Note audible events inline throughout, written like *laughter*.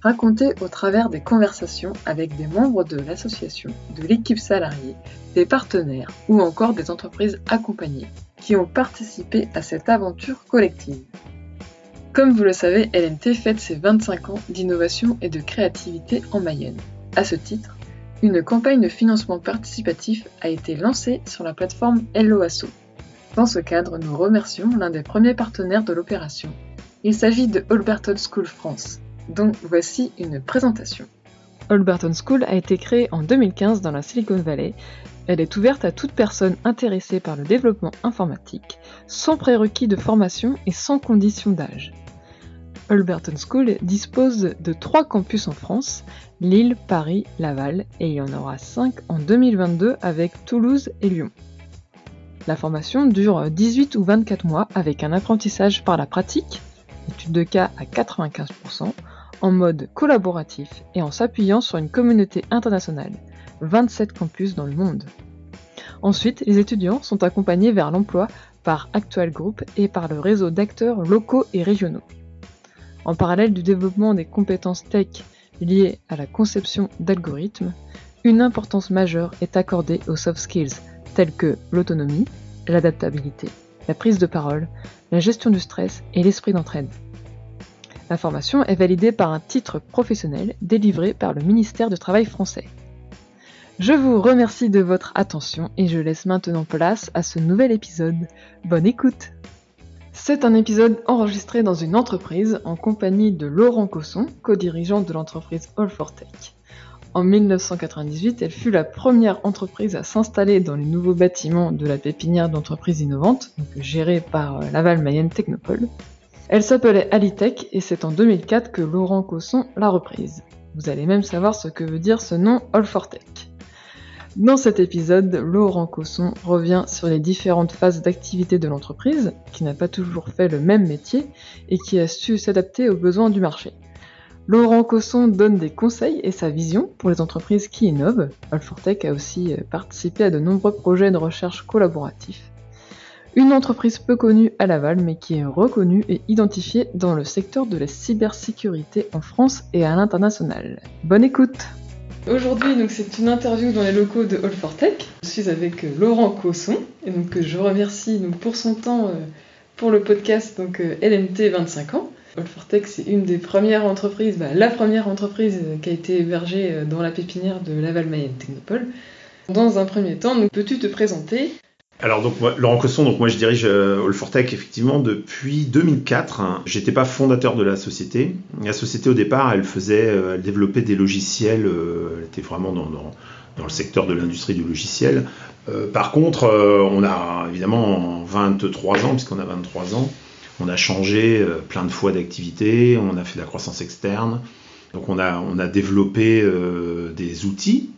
raconté au travers des conversations avec des membres de l'association, de l'équipe salariée, des partenaires ou encore des entreprises accompagnées qui ont participé à cette aventure collective. Comme vous le savez, LMT fête ses 25 ans d'innovation et de créativité en Mayenne. À ce titre, une campagne de financement participatif a été lancée sur la plateforme LOASO. Dans ce cadre, nous remercions l'un des premiers partenaires de l'opération. Il s'agit de Holberton School France, dont voici une présentation. Holberton School a été créée en 2015 dans la Silicon Valley. Elle est ouverte à toute personne intéressée par le développement informatique, sans prérequis de formation et sans condition d'âge. Holberton School dispose de trois campus en France, Lille, Paris, Laval, et il y en aura cinq en 2022 avec Toulouse et Lyon. La formation dure 18 ou 24 mois avec un apprentissage par la pratique, étude de cas à 95%, en mode collaboratif et en s'appuyant sur une communauté internationale, 27 campus dans le monde. Ensuite, les étudiants sont accompagnés vers l'emploi par Actual Group et par le réseau d'acteurs locaux et régionaux. En parallèle du développement des compétences tech liées à la conception d'algorithmes, une importance majeure est accordée aux soft skills tels que l'autonomie, l'adaptabilité, la prise de parole, la gestion du stress et l'esprit d'entraide. La formation est validée par un titre professionnel délivré par le ministère du Travail français. Je vous remercie de votre attention et je laisse maintenant place à ce nouvel épisode. Bonne écoute C'est un épisode enregistré dans une entreprise en compagnie de Laurent Cosson, co-dirigeant de l'entreprise All for Tech. En 1998, elle fut la première entreprise à s'installer dans les nouveaux bâtiments de la pépinière d'entreprises innovantes, gérée par euh, Laval Mayenne Technopole. Elle s'appelait Alitech et c'est en 2004 que Laurent Cosson l'a reprise. Vous allez même savoir ce que veut dire ce nom All for Tech. Dans cet épisode, Laurent Cosson revient sur les différentes phases d'activité de l'entreprise, qui n'a pas toujours fait le même métier et qui a su s'adapter aux besoins du marché. Laurent Cosson donne des conseils et sa vision pour les entreprises qui innovent. All4Tech a aussi participé à de nombreux projets de recherche collaboratifs. Une entreprise peu connue à Laval, mais qui est reconnue et identifiée dans le secteur de la cybersécurité en France et à l'international. Bonne écoute Aujourd'hui, c'est une interview dans les locaux de All. Je suis avec euh, Laurent Cosson et donc que je remercie pour son temps euh, pour le podcast donc euh, LMT 25 ans. All for Tech, c'est une des premières entreprises, bah, la première entreprise qui a été hébergée dans la pépinière de Laval Mayenne Technopole. Dans un premier temps, peux-tu te présenter? Alors donc Laurent Cosson, donc moi je dirige euh, All4Tech effectivement depuis 2004. J'étais pas fondateur de la société. La société au départ, elle faisait, euh, elle développait des logiciels. Euh, elle était vraiment dans, dans, le secteur de l'industrie du logiciel. par contre, on a évidemment en 23 ans, puisqu'on a 23 ans, on a changé plein de fois d'activité. On a fait de la croissance externe. Donc on a, on a développé des outils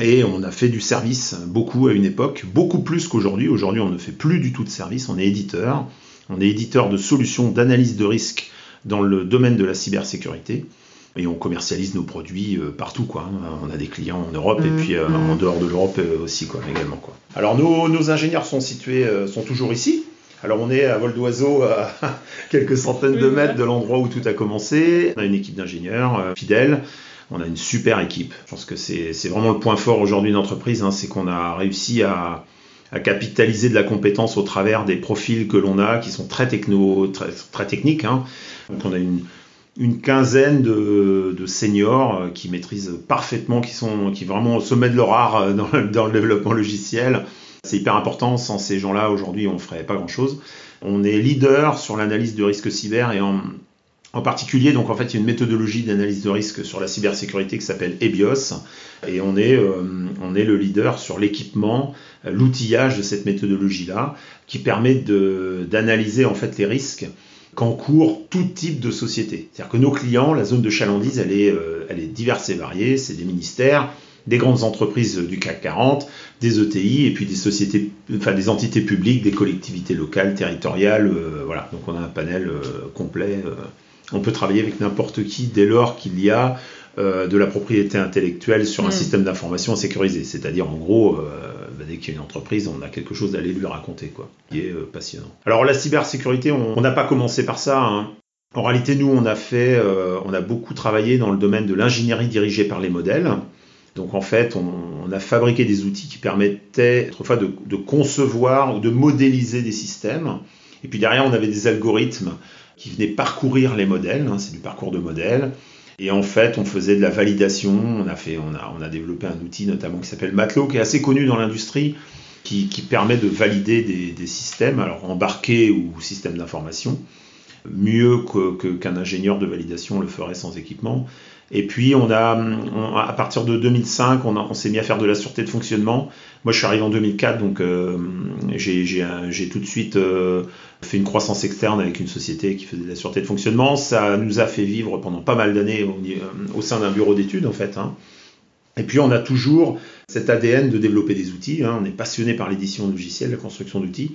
et on a fait du service beaucoup à une époque, beaucoup plus qu'aujourd'hui. Aujourd'hui, on ne fait plus du tout de service, on est éditeur. On est éditeur de solutions d'analyse de risque dans le domaine de la cybersécurité. Et on commercialise nos produits euh, partout, quoi. On a des clients en Europe et mmh, puis euh, mmh. en dehors de l'Europe euh, aussi, quoi, également, quoi. Alors nos, ingénieurs sont situés, sont toujours ici. Alors on est à vol d'oiseau à *laughs* quelques centaines de mètres de l'endroit où tout a commencé. On a une équipe d'ingénieurs fidèles on a une super équipe. Je pense que c'est vraiment le point fort aujourd'hui d'entreprise, hein, c'est qu'on a réussi à, capitaliser de la compétence au travers des profils que l'on a, qui sont très techno, très, techniques. Hein. Donc on a une, quinzaine de, seniors euh, qui maîtrisent parfaitement, qui sont vraiment au sommet de leur art euh, dans, dans le développement logiciel. C'est hyper important. Sans ces gens-là, aujourd'hui, on ne ferait pas grand-chose. On est leader sur l'analyse de risque cyber et en, en particulier, donc en fait, il y a une méthodologie d'analyse de risque sur la cybersécurité qui s'appelle EBIOS, et on est, euh, on est le leader sur l'équipement, euh, l'outillage de cette méthodologie-là, qui permet d'analyser en fait les risques qu'encourt tout type de société. C'est-à-dire que nos clients, la zone de chalandise, elle est, elle est diverse et variée. C'est des ministères, des grandes entreprises du CAC 40, des ETI et puis des sociétés, enfin des entités publiques, des collectivités locales, territoriales. voilà, donc on a un panel complet. On peut travailler avec n'importe qui dès lors qu'il y a euh, de la propriété intellectuelle sur un mm. système d'information sécurisé. C'est-à-dire, en gros, euh, bah, dès qu'il y a une entreprise, on a quelque chose d'aller lui raconter, quoi, qui est euh, passionnant. Alors, la cybersécurité, on n'a pas commencé par ça. Hein. En réalité, nous, on a fait, on a beaucoup travaillé dans le domaine de l'ingénierie dirigée par les modèles. Donc en fait, on, a fabriqué des outils qui permettaient autrefois de, de, concevoir ou de modéliser des systèmes. Et puis derrière, on avait des algorithmes qui venaient parcourir les modèles, hein, c'est du parcours de modèles, et en fait, on faisait de la validation. On a, fait, on a, on a développé un outil notamment qui s'appelle Matelot, qui est assez connu dans l'industrie, qui, permet de valider des, systèmes, alors embarqués ou systèmes d'information, mieux qu'un ingénieur de validation le ferait sans équipement. Et puis, on a, à partir de 2005, on, on s'est mis à faire de la sûreté de fonctionnement. Moi, je suis arrivé en 2004, donc euh, j'ai tout de suite euh, fait une croissance externe avec une société qui faisait de la sûreté de fonctionnement. Ça nous a fait vivre pendant pas mal d'années au, euh, sein d'un bureau d'études, en fait. Hein. Et puis, on a toujours cet ADN de développer des outils. Hein. On est passionné par l'édition logicielle, la construction d'outils.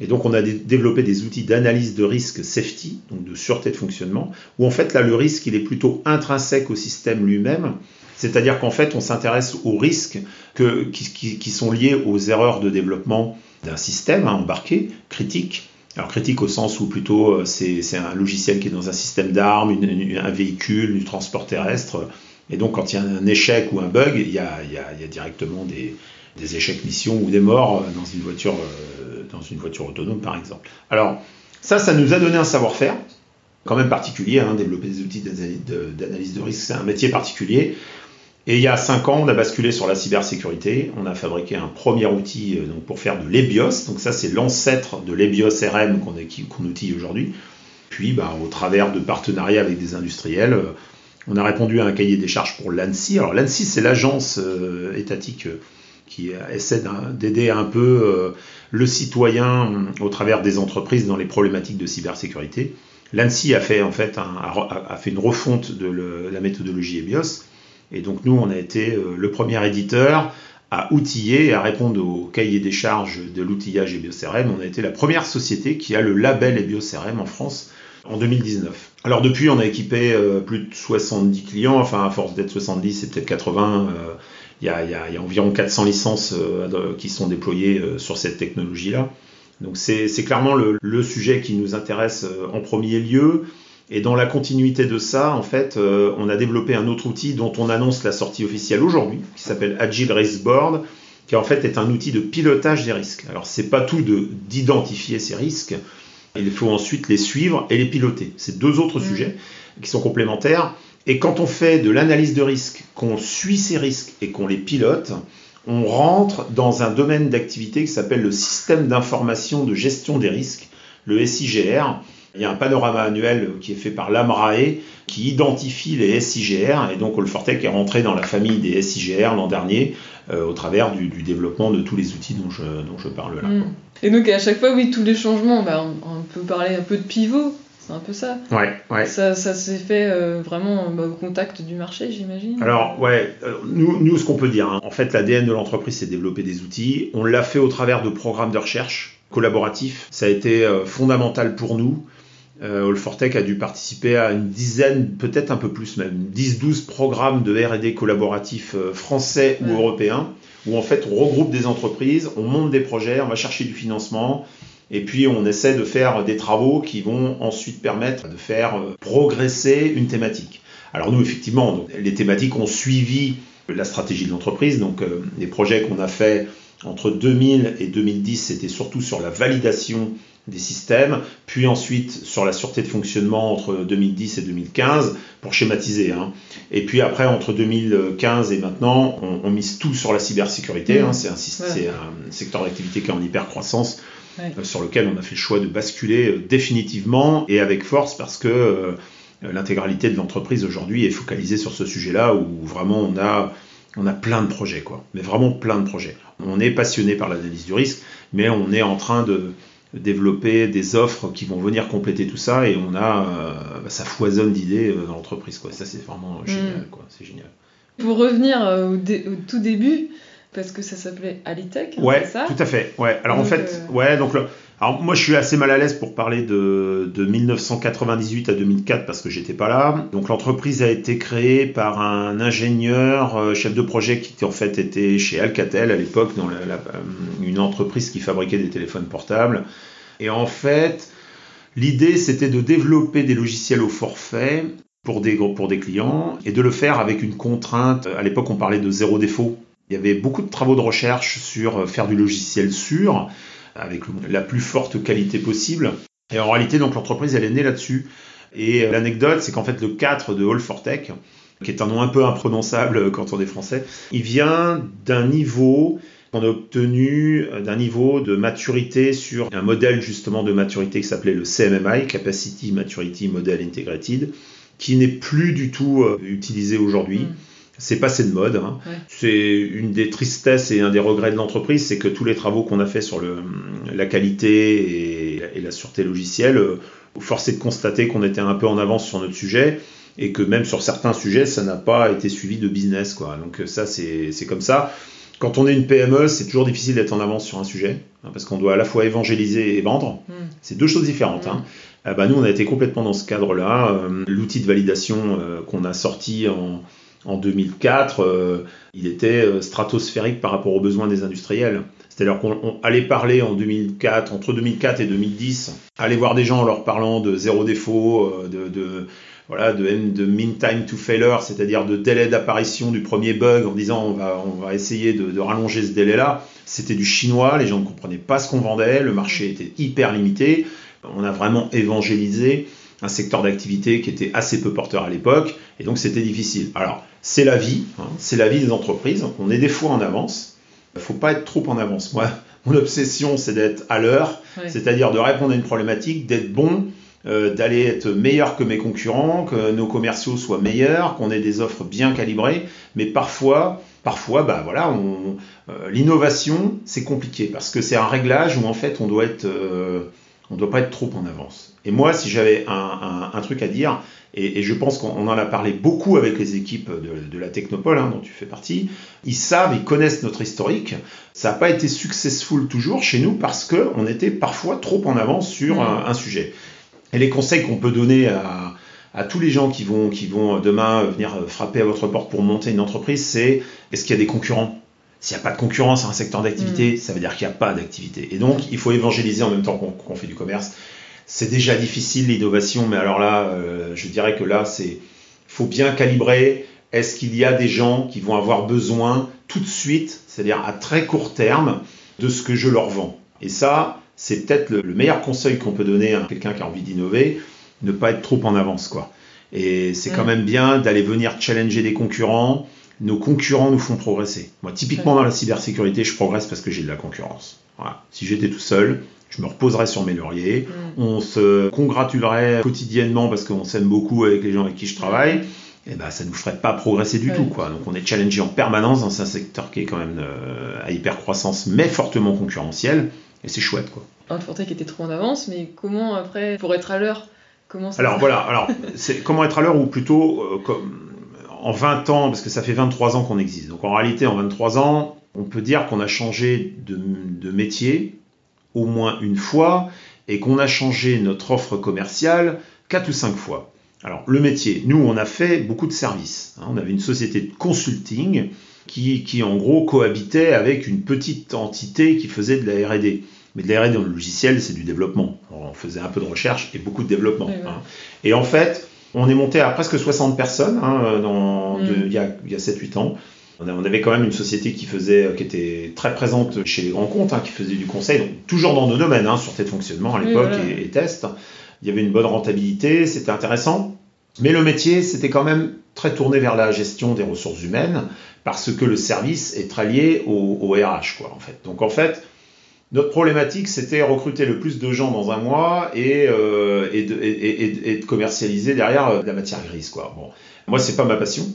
Et donc, on a développé des outils d'analyse de risque safety, donc de sûreté de fonctionnement, où en fait, là, le risque, il est plutôt intrinsèque au système lui-même. C'est-à-dire qu'en fait, on s'intéresse aux risques qui, sont liés aux erreurs de développement d'un système hein, embarqué, critique. Alors critique au sens où plutôt euh, c'est un logiciel qui est dans un système d'armes, un véhicule, du transport terrestre. Et donc quand il y a un échec ou un bug, il y a, directement des, échecs missions ou des morts dans une voiture, euh, dans une voiture autonome par exemple. Alors ça, ça nous a donné un savoir-faire quand même particulier. Hein, développer des outils d'analyse de risque, c'est un métier particulier. Et il y a cinq ans, on a basculé sur la cybersécurité. On a fabriqué un premier outil euh, donc, pour faire de l'EBIOS. Donc ça, c'est l'ancêtre de l'EBIOS RM qu'on qu outille aujourd'hui. Puis, bah, au travers de partenariats avec des industriels, euh, on a répondu à un cahier des charges pour l'ANSI. Alors l'ANSI, c'est l'agence euh, étatique qui essaie d'aider un peu le citoyen au travers des entreprises dans les problématiques de cybersécurité. L'ANSI a fait en fait, a, fait une refonte de la méthodologie EBIOS et donc nous, on a été euh, le premier éditeur à outiller et à répondre au cahier des charges de l'outillage et BioCRM. On a été la première société qui a le label BioCRM en France en 2019. Alors depuis, on a équipé euh, plus de 70 clients, enfin à force d'être 70, c'est peut-être 80. Euh, il y, a, environ 400 licences qui sont déployées sur cette technologie-là. Donc c'est clairement le, sujet qui nous intéresse en premier lieu. Et dans la continuité de ça, en fait, euh, on a développé un autre outil dont on annonce la sortie officielle aujourd'hui, qui s'appelle Agile Risk Board, qui en fait est un outil de pilotage des risques. Alors c'est pas tout d'identifier ces risques, il faut ensuite les suivre et les piloter. C'est deux autres mm. sujets qui sont complémentaires. Et quand on fait de l'analyse de risque, qu'on suit ces risques et qu'on les pilote, on rentre dans un domaine d'activité qui s'appelle le système d'information de gestion des risques, le SIGR, il y a un panorama annuel qui est fait par l'AMRAE qui identifie les SIGR et donc Olfortec est rentré dans la famille des SIGR l'an dernier euh, au travers du, développement de tous les outils dont je, dont je parle là. Mm. Et donc à chaque fois, oui, tous les changements, bah, on, peut parler un peu de pivot. C'est un peu ça. Ouais, ouais. Ça, ça s'est fait euh, vraiment bah, au contact du marché, j'imagine. Alors, ouais, euh, nous, nous, ce qu'on peut dire, hein, en fait, l'ADN de l'entreprise, c'est développer des outils. On l'a fait au travers de programmes de recherche collaboratifs. Ça a été fondamental pour nous. Euh, a dû participer à une dizaine, peut-être un peu plus même, 10-12 programmes de RD collaboratifs euh, français ou européens, où en fait on regroupe des entreprises, on monte des projets, on va chercher du financement, et puis on essaie de faire des travaux qui vont ensuite permettre de faire euh, progresser une thématique. Alors nous, effectivement, les thématiques ont suivi la stratégie de l'entreprise, donc euh, les projets qu'on a fait entre 2000 et 2010, c'était surtout sur la validation des systèmes, puis ensuite sur la sûreté de fonctionnement entre 2010 et 2015, pour schématiser. Hein. Et puis après, entre 2015 et maintenant, on, mise tout sur la cybersécurité. Hein. C'est un, un, secteur d'activité qui est en hyper croissance, euh, sur lequel on a fait le choix de basculer euh, définitivement et avec force parce que euh, l'intégralité de l'entreprise aujourd'hui est focalisée sur ce sujet-là où vraiment on a on a plein de projets, quoi. Mais vraiment plein de projets. On est passionné par l'analyse du risque, mais on est en train de, développer des offres qui vont venir compléter tout ça et on a bah, ça foisonne d'idées dans l'entreprise quoi. Ça c'est vraiment mm. génial quoi, c'est génial. Pour revenir au, tout début, parce que ça s'appelait Alitech. Hein, ouais, ça? tout à fait. Ouais. Alors en fait, ouais, donc alors moi je suis assez mal à l'aise pour parler de, de 1998 à 2004 parce que j'étais pas là. Donc l'entreprise a été créée par un ingénieur euh, chef de projet qui en fait était chez Alcatel à l'époque dans euh, une entreprise qui fabriquait des téléphones portables. Et en fait, l'idée c'était de développer des logiciels au forfait pour des, pour des clients et de le faire avec une contrainte. À l'époque, on parlait de zéro défaut. Il y avait beaucoup de travaux de recherche sur euh, faire du logiciel sûr avec la plus forte qualité possible. Et en réalité, donc l'entreprise, elle est née là-dessus. Et l'anecdote, c'est qu'en fait, le 4 de All for Tech, qui est un nom un peu imprononçable quand on est français, il vient d'un niveau qu'on a obtenu d'un niveau de maturité sur un modèle justement de maturité qui s'appelait le CMMI, Capacity Maturity Model Integrated, qui n'est plus du tout euh, utilisé aujourd'hui. Mm c'est passé de mode. Hein. C'est une des tristesses et un des regrets de l'entreprise, c'est que tous les travaux qu'on a fait sur le, la qualité et, la sûreté logicielle, euh, forcé de constater qu'on était un peu en avance sur notre sujet et que même sur certains sujets, ça n'a pas été suivi de business. Quoi. Donc ça, c'est comme ça. Quand on est une PME, c'est toujours difficile d'être en avance sur un sujet, hein, parce qu'on doit à la fois évangéliser et vendre. Hmm. C'est deux choses différentes. Hein. Hmm. bah, nous, on a été complètement dans ce cadre-là. Euh, l'outil de validation euh, qu'on a sorti en, en 2004, euh, il était euh, stratosphérique par rapport aux besoins des industriels. C'est-à-dire qu'on allait parler en 2004, entre 2004 et 2010, aller voir des gens en leur parlant de zéro défaut, euh, de, voilà, de, mean time to failure, c'est-à-dire de délai d'apparition du premier bug en disant on va, essayer de rallonger ce délai-là. C'était du chinois, les gens ne comprenaient pas ce qu'on vendait, le marché était hyper limité. On a vraiment évangélisé un secteur d'activité qui était assez peu porteur à l'époque, et donc c'était difficile. Alors, c'est la vie, hein, c'est la vie des entreprises, on est des fois en avance, il ne faut pas être trop en avance. Moi, *laughs* mon obsession, c'est d'être à l'heure, c'est-à-dire de répondre à une problématique, d'être bon, euh, d'aller être meilleur que mes concurrents, que nos commerciaux soient meilleurs, qu'on ait des offres bien calibrées, mais parfois, parfois, bah voilà, euh, l'innovation, c'est compliqué, parce que c'est un réglage où en fait, on doit être... Euh, on ne doit pas être trop en avance. Et moi, si j'avais un, truc à dire, et, je pense qu'on en a parlé beaucoup avec les équipes de, la Technopole, hein, dont tu fais partie, ils savent, ils connaissent notre historique. Ça n'a pas été successful toujours chez nous parce qu'on était parfois trop en avance sur mmh. un, sujet. Et les conseils qu'on peut donner à, tous les gens qui vont, qui vont demain venir frapper à votre porte pour monter une entreprise, c'est est-ce qu'il y a des concurrents? S'il n'y a pas de concurrence à un secteur d'activité, mm. ça veut dire qu'il n'y a pas d'activité. Et donc, il faut évangéliser en même temps qu'on fait du commerce. C'est déjà difficile l'innovation, mais alors là, euh, je dirais que là, c'est faut bien calibrer. Est-ce qu'il y a des gens qui vont avoir besoin tout de suite, c'est-à-dire à très court terme, de ce que je leur vends? Et ça, c'est peut-être le, meilleur conseil qu'on peut donner à quelqu'un qui a envie d'innover, ne pas être trop en avance, quoi. Et c'est quand même bien d'aller venir challenger des concurrents, nos concurrents nous font progresser. Moi, typiquement dans la cybersécurité, je progresse parce que j'ai de la concurrence. Si j'étais tout seul, je me reposerais sur mes lauriers. Mm. On se congratulerait quotidiennement parce qu'on s'aime beaucoup avec les gens avec qui je travaille. Et ben, ça ne nous ferait pas progresser du tout. Quoi. Donc on est challengé en permanence dans un secteur qui est quand même euh, à hyper croissance, mais fortement concurrentiel. Et c'est chouette. Quoi. Un qui était trop en avance, mais comment après, pour être à l'heure, comment ça Alors voilà, alors, c'est comment être à l'heure ou plutôt euh, comme, en 20 ans, parce que ça fait 23 ans qu'on existe, donc en réalité, en 23 ans, on peut dire qu'on a changé de, métier au moins une fois et qu'on a changé notre offre commerciale 4 ou 5 fois. Alors, le métier, nous, on a fait beaucoup de services. Hein. on avait une société de consulting qui, qui, en gros, cohabitait avec une petite entité qui faisait de la RD. Mais de la RD dans le logiciel, c'est du développement. On faisait un peu de recherche et beaucoup de développement. Hein. Et en fait, on est monté à presque 60 personnes hein, dans, mm. il y a, a 7-8 ans. On avait quand même une société qui faisait, qui était très présente chez les grands comptes, hein, qui faisait du conseil, donc toujours dans nos domaines, hein, sûreté de fonctionnement à l'époque et, et, test. Il y avait une bonne rentabilité, c'était intéressant. Mais le métier, c'était quand même très tourné vers la gestion des ressources humaines, parce que le service est très lié au, au RH, quoi, en fait. Donc en fait, notre problématique, c'était recruter le plus de gens dans un mois et, euh, et, de, et, et de, commercialiser derrière euh, de la matière grise. Quoi. Bon. Moi, c'est pas ma passion.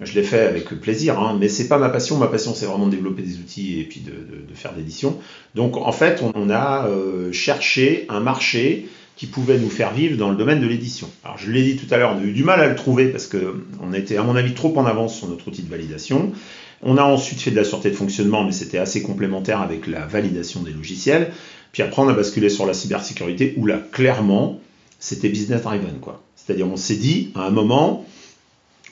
Je l'ai fait avec plaisir, hein, mais c'est pas ma passion. Ma passion, c'est vraiment de développer des outils et puis de, faire d'édition. Donc, en fait, on, a euh, cherché un marché qui pouvait nous faire vivre dans le domaine de l'édition. Alors, je l'ai dit tout à l'heure, on a eu du mal à le trouver parce qu'on était, à mon avis, trop en avance sur notre outil de validation. On a ensuite fait de la sûreté de fonctionnement, mais c'était assez complémentaire avec la validation des logiciels. Puis après, on a basculé sur la cybersécurité, où là, clairement, c'était business driven. C'est-à-dire, on s'est dit, à un moment,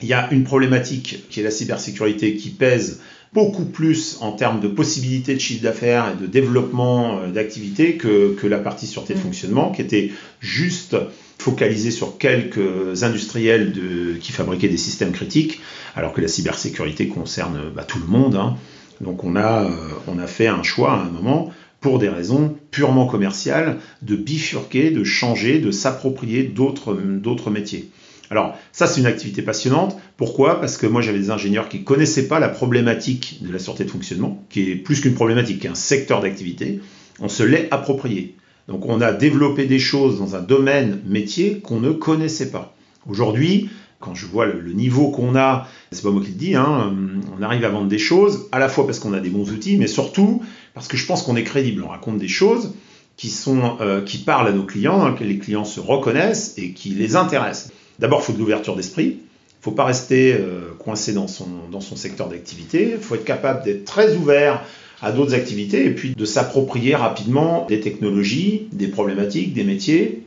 il y a une problématique qui est la cybersécurité qui pèse beaucoup plus en termes de possibilités de chiffre d'affaires et de développement euh, d'activité que, que, la partie sûreté de mmh. fonctionnement qui était juste focalisée sur quelques industriels de, qui fabriquaient des systèmes critiques, alors que la cybersécurité concerne bah, tout le monde. Hein. Donc on a, euh, on a fait un choix à un moment pour des raisons purement commerciales de bifurquer, de changer, de s'approprier d'autres métiers. Alors ça c'est une activité passionnante. Pourquoi? Parce que moi j'avais des ingénieurs qui connaissaient pas la problématique de la sûreté de fonctionnement, qui est plus qu'une problématique, qui est un secteur d'activité. On se l'est approprié. Donc on a développé des choses dans un domaine métier qu'on ne connaissait pas. Aujourd'hui, quand je vois le, niveau qu'on a, c'est pas moi qui le dis, hein, on arrive à vendre des choses, à la fois parce qu'on a des bons outils, mais surtout parce que je pense qu'on est crédible. On raconte des choses qui, euh, parlent à nos clients, hein, que les clients se reconnaissent et qui les intéressent. D'abord, il faut de l'ouverture d'esprit. Il ne faut pas rester euh, coincé dans son, dans son secteur d'activité. Il faut être capable d'être très ouvert à d'autres activités et puis de s'approprier rapidement des technologies, des problématiques, des métiers,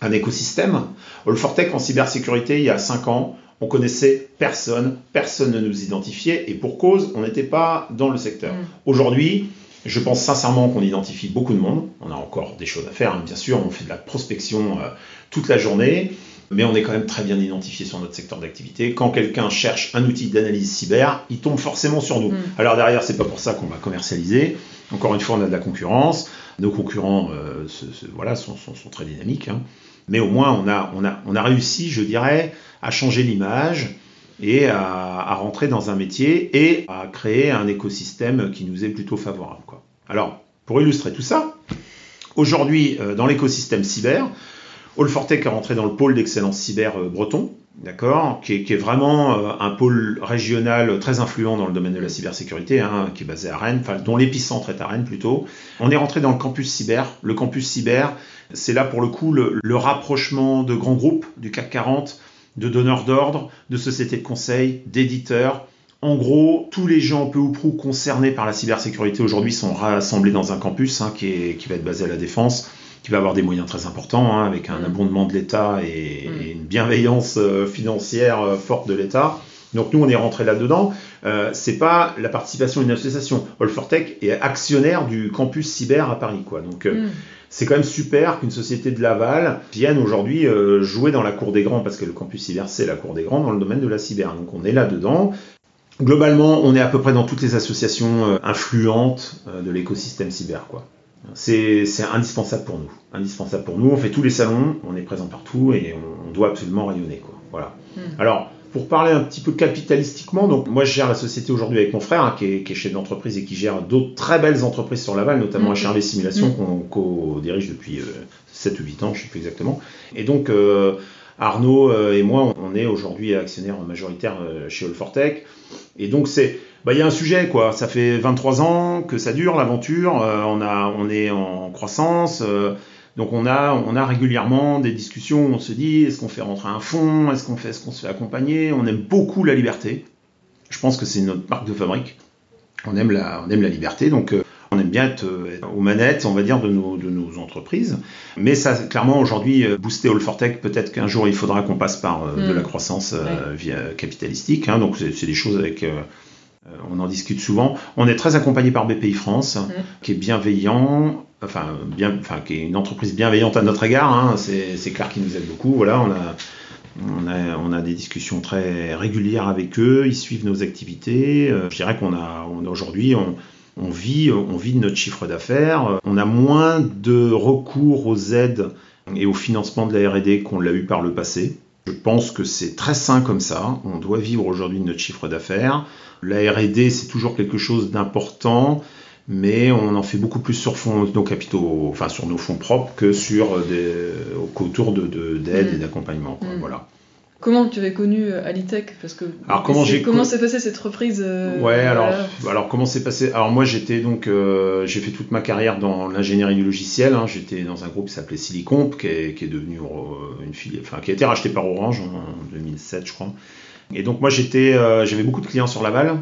un écosystème. Olfortech en cybersécurité, il y a 5 ans, on connaissait personne, personne ne nous identifiait et pour cause, on n'était pas dans le secteur. Mm. Aujourd'hui, je pense sincèrement qu'on identifie beaucoup de monde. On a encore des choses à faire, hein. bien sûr, on fait de la prospection euh, toute la journée mais on est quand même très bien identifié sur notre secteur d'activité. Quand quelqu'un cherche un outil d'analyse cyber, il tombe forcément sur nous. Mm. Alors derrière, c'est pas pour ça qu'on va commercialiser. Encore une fois, on a de la concurrence. Nos concurrents, euh, voilà, sont, très dynamiques. Hein. Mais au moins, on a, on, a, on a réussi, je dirais, à changer l'image et à, à, rentrer dans un métier et à créer un écosystème qui nous est plutôt favorable. Quoi. Alors, pour illustrer tout ça, aujourd'hui, euh, dans l'écosystème cyber, Allfortech est rentré dans le pôle d'excellence cyber euh, breton, d'accord, qui, est vraiment euh, un pôle régional très influent dans le domaine de la cybersécurité, hein, qui est basé à Rennes, dont l'épicentre est à Rennes plutôt. On est rentré dans le campus cyber. Le campus cyber, c'est là pour le coup le, rapprochement de grands groupes du CAC 40, de donneurs d'ordre, de sociétés de conseil, d'éditeurs. En gros, tous les gens peu ou prou concernés par la cybersécurité aujourd'hui sont rassemblés dans un campus hein, qui va être basé à la défense qui va avoir des moyens très importants, hein, avec un mm. abondement de l'État et, mm. une bienveillance euh, financière euh, forte de l'État. Donc nous, on est rentré là-dedans. Euh, c'est pas la participation d'une association. Olfortech est actionnaire du campus cyber à Paris, quoi. Donc euh, mm. c'est quand même super qu'une société de Laval vienne aujourd'hui jouer dans la cour des grands, parce que le campus cyber c'est la cour des grands dans le domaine de la cyber. Donc on est là-dedans. Globalement, on est à peu près dans toutes les associations influentes de l'écosystème cyber, quoi c'est indispensable pour nous. Indispensable pour nous. On fait tous les salons, on est présent partout et on, doit absolument rayonner. Quoi. Voilà. Hmm. Alors, pour parler un petit peu capitalistiquement, donc moi je gère la société aujourd'hui avec mon frère hein, qui, est, qui, est, chef d'entreprise et qui gère d'autres très belles entreprises sur Laval, notamment mmh. HRV Simulation hmm. qu'on dirige depuis 7 euh, ou 8 ans, je ne sais plus exactement. Et donc euh, Arnaud euh, et moi, on est aujourd'hui actionnaires majoritaires chez Allfortech. Et donc c'est bah, il y a un sujet, quoi. Ça fait 23 ans que ça dure, l'aventure. Euh, on, on est en croissance. Euh, donc on a, on a régulièrement des discussions on se dit est-ce qu'on fait rentrer un fonds? Est-ce qu'on fait, est-ce qu'on se fait accompagner? On aime beaucoup la liberté. Je pense que c'est notre marque de fabrique. On aime la, on aime la liberté. Donc euh, bien être, aux manettes, on va dire, de nos, de nos entreprises. Mais ça, clairement, aujourd'hui, booster All for Tech, peut-être qu'un jour, il faudra qu'on passe par de la mm. croissance via capitalistique. Hein. donc, c'est des choses avec euh, on en discute souvent. On est très accompagné par BPI France, mmh. qui est bienveillant, enfin, bien, enfin, qui est une entreprise bienveillante à notre égard. Hein. c'est clair qu'ils nous aident beaucoup. Voilà, on a, on a, on a, des discussions très régulières avec eux. Ils suivent nos activités. Euh, je dirais qu'on a, on, aujourd'hui, on, on, vit, on vit de notre chiffre d'affaires. On a moins de recours aux aides et au financement de la R&D qu'on l'a eu par le passé. Je pense que c'est très sain comme ça. On doit vivre aujourd'hui de notre chiffre d'affaires. La R&D, c'est toujours quelque chose d'important, mais on en fait beaucoup plus sur nos capitaux, enfin sur nos fonds propres que sur des, autour de, d'aide et mm. d'accompagnement. Mm. Voilà. Comment tu avais connu Alitech? Parce que alors comment j'ai comment s'est passée cette reprise Ouais, alors alors comment s'est passé Alors moi j'étais donc j'ai fait toute ma carrière dans l'ingénierie du logiciel. Hein. J'étais dans un groupe qui s'appelait Silicomp, qui est, qui est devenu une filiale, enfin qui a été racheté par Orange en 2007, je crois. Et donc moi j'étais, j'avais beaucoup de clients sur Laval.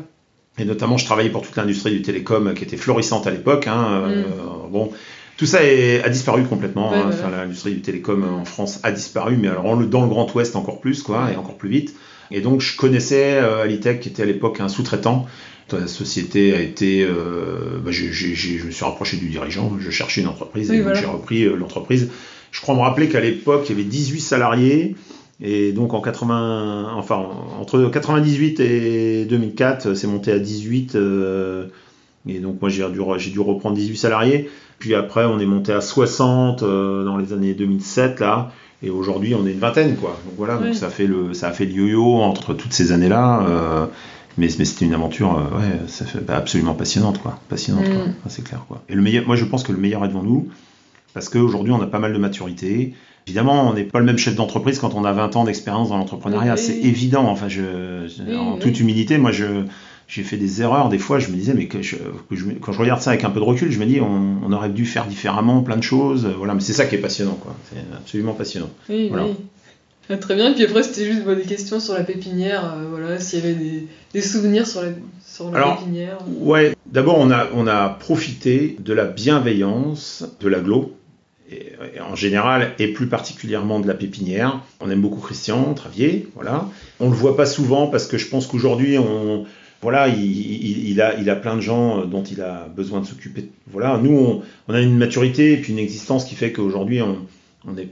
Et notamment, je travaillais pour toute l'industrie du télécom qui était florissante à l'époque. Hein, mm. bon, tout ça a disparu complètement. Hein. enfin, L'industrie du télécom euh, en France a disparu, mais alors dans le Grand Ouest encore plus, quoi, et encore plus vite. Et donc je connaissais euh, Alitech, qui était à l'époque un sous-traitant. La société a été, euh, bah, je me suis rapproché du dirigeant, je cherchais une entreprise et j'ai repris l'entreprise. Je crois me rappeler qu'à l'époque il y avait 18 salariés et donc en 80, enfin entre 98 et 2004, c'est monté à 18. et donc moi j'ai dû, dû reprendre 18 salariés. Puis après, on est monté à 60 euh, dans les années 2007 là. Et aujourd'hui, on est une vingtaine, quoi. Donc voilà, donc ça fait le, ça a fait le yo-yo entre toutes ces années-là. Euh, mais, mais c'était une aventure, euh, ouais, ça fait, bah, absolument passionnante, quoi. Passionnante, quoi. Mm. c'est clair, quoi. Et le meilleur, moi, je pense que le meilleur est devant nous, parce qu'aujourd'hui, on a pas mal de maturité. Évidemment, on n'est pas le même chef d'entreprise quand on a 20 ans d'expérience dans l'entrepreneuriat. C'est évident. Enfin, je, en toute humilité, moi, je, j'ai fait des erreurs. Des fois, je me disais, mais que quand je regarde ça avec un peu de recul, je me dis, on, aurait dû faire différemment plein de choses. Voilà, mais c'est ça qui est passionnant, quoi. C'est absolument passionnant. Oui, oui. Ah, très bien. Et puis après, c'était juste des questions sur la pépinière. Euh, voilà, s'il y avait des, souvenirs sur la, sur la Alors, pépinière. Ouais. D'abord, on a, on a profité de la bienveillance de l'aglo. Et, en général, et plus particulièrement de la pépinière. On aime beaucoup Christian Travier, voilà. On le voit pas souvent parce que je pense qu'aujourd'hui, on, voilà, il, a, il a plein de gens euh, dont il a besoin de s'occuper. Voilà, nous, on, a une maturité et puis une existence qui fait qu'aujourd'hui, on,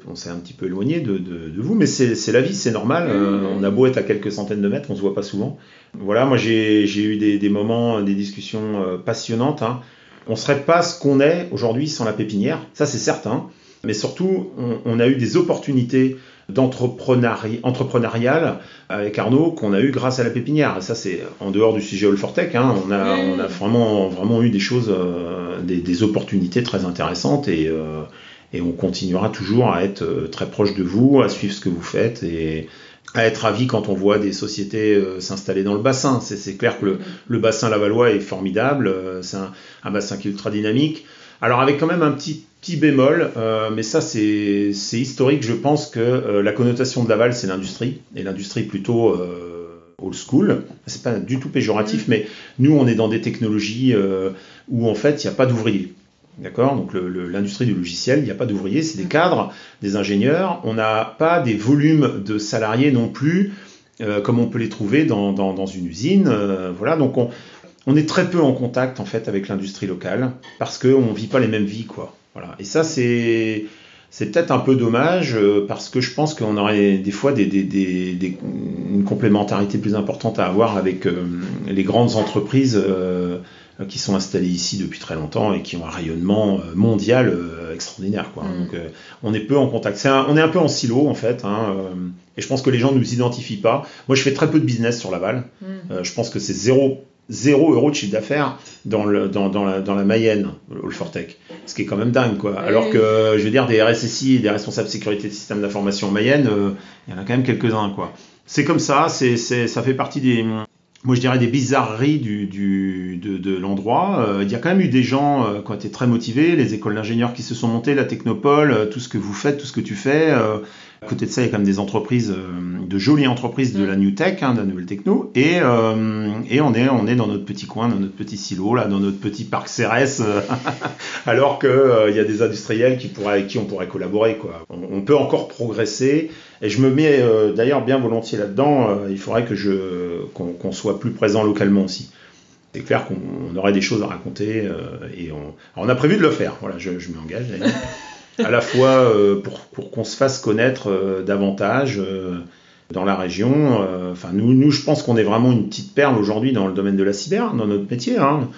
on s'est un petit peu éloigné de, vous, mais c'est la vie, c'est normal. Euh, on a beau être à quelques centaines de mètres, on se voit pas souvent. Voilà, moi j'ai eu des, moments, des discussions euh, passionnantes. Hein. On serait pas ce qu'on est aujourd'hui sans la pépinière, ça c'est certain. Mais surtout, on, a eu des opportunités d'entrepreneurial avec Arnaud qu'on a eu grâce à la pépinière. Ça, c'est en dehors du sujet Olfortec. Hein, on, a, on a vraiment, vraiment eu des choses, euh, des, opportunités très intéressantes et, euh, et, on continuera toujours à être euh, très proche de vous, à suivre ce que vous faites et à être ravi quand on voit des sociétés s'installer dans le bassin. C'est clair que le, le, bassin Lavallois est formidable, c'est un, un bassin qui est ultra dynamique. Alors avec quand même un petit Petit bémol, euh, mais ça c'est historique, je pense que euh, la connotation de Laval c'est l'industrie, et l'industrie plutôt euh, old school, c'est pas du tout péjoratif, mm. mais nous on est dans des technologies où en fait il n'y a pas d'ouvriers. D'accord? Donc l'industrie du logiciel, il n'y a pas d'ouvriers, c'est des mm. cadres, des ingénieurs, on n'a pas des volumes de salariés non plus comme on peut les trouver dans, dans, une usine. voilà, donc on, on est très peu en contact en fait avec l'industrie locale parce qu'on ne vit pas les mêmes vies quoi. Voilà. Et ça, c'est c'est peut-être un peu dommage euh, parce que je pense qu'on aurait des fois des, des, des, une complémentarité plus importante à avoir avec euh, les grandes entreprises euh, qui sont installées ici depuis très longtemps et qui ont un rayonnement mondial extraordinaire. Quoi. Mm. Donc, on est peu en contact. on est un peu en silo en fait. Hein, et je pense que les gens ne nous identifient pas. Moi, je fais très peu de business sur Laval. Mm. je pense que c'est zéro 0 euros de chiffre d'affaires dans, le, dans, dans, la, dans la Mayenne, Olfortec. Ce qui est quand même dingue, quoi. Alors que, je veux dire, des RSSI, des responsables sécurité de système d'information Mayenne, euh, il y en a quand même quelques-uns, quoi. C'est comme ça, c'est, ça fait partie des, moi je dirais des bizarreries du, du de, de l'endroit. Euh, il y a quand même eu des gens euh, qui ont été très motivés, les écoles d'ingénieurs qui se sont montées, la technopole, tout ce que vous faites, tout ce que tu fais. À côté de ça, il y a quand même des entreprises, euh, de jolies entreprises de la mm. New Tech, hein, de la nouvelle techno. Et, euh, et on, est, on est dans notre petit coin, dans notre petit silo, là, dans notre petit parc CRS, euh, *laughs* alors qu'il il y a des industriels qui pourraient, avec qui on pourrait collaborer. Quoi. On, peut encore progresser. Et je me mets d'ailleurs bien volontiers là-dedans. il faudrait que je, qu'on, soit plus présent localement aussi c'est clair qu'on aurait des choses à raconter et on, on, a prévu de le faire. Voilà, je, je m'engage *laughs* à la fois euh, pour, pour qu'on se fasse connaître euh, davantage euh, dans la région. Enfin, nous, nous, je pense qu'on est vraiment une petite perle aujourd'hui dans le domaine de la cyber, dans notre métier. Hein.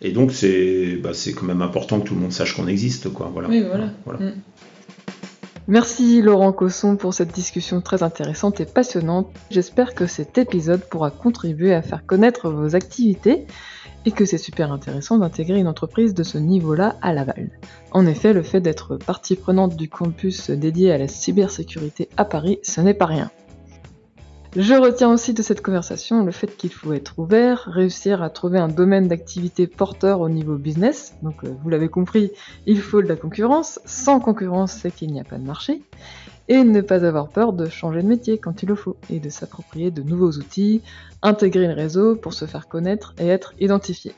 Et donc, c'est bah, quand même important que tout le monde sache qu'on existe. Quoi. Voilà. Oui, voilà. Mm. Merci Laurent Cosson pour cette discussion très intéressante et passionnante. J'espère que cet épisode pourra contribuer à faire connaître vos activités et que c'est super intéressant d'intégrer une entreprise de ce niveau-là à Laval. En effet, le fait d'être partie prenante du campus dédié à la cybersécurité à Paris, ce n'est pas rien. Je retiens aussi de cette conversation le fait qu'il faut être ouvert, réussir à trouver un domaine d'activité porteur au niveau business. Donc euh, vous l'avez compris, il faut de la concurrence. Sans concurrence, c'est qu'il n'y a pas de marché. Et ne pas avoir peur de changer de métier quand il le faut et de s'approprier de nouveaux outils, intégrer le réseau pour se faire connaître et être identifié.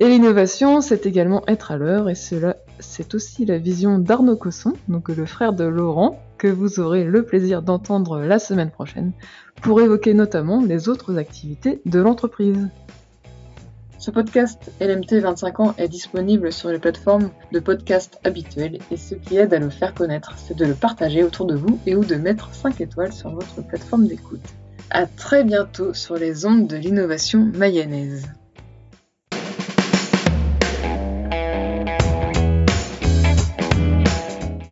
Et l'innovation, c'est également être à l'heure, et cela, c'est aussi la vision d'Arnaud Cosson, donc le frère de Laurent, que vous aurez le plaisir d'entendre la semaine prochaine, pour évoquer notamment les autres activités de l'entreprise. Ce podcast LMT 25 ans est disponible sur les plateformes de podcast habituelles et ce qui aide à le faire connaître, c'est de le partager autour de vous et ou de mettre 5 étoiles sur votre plateforme d'écoute. À très bientôt sur les ondes de l'innovation mayonnaise.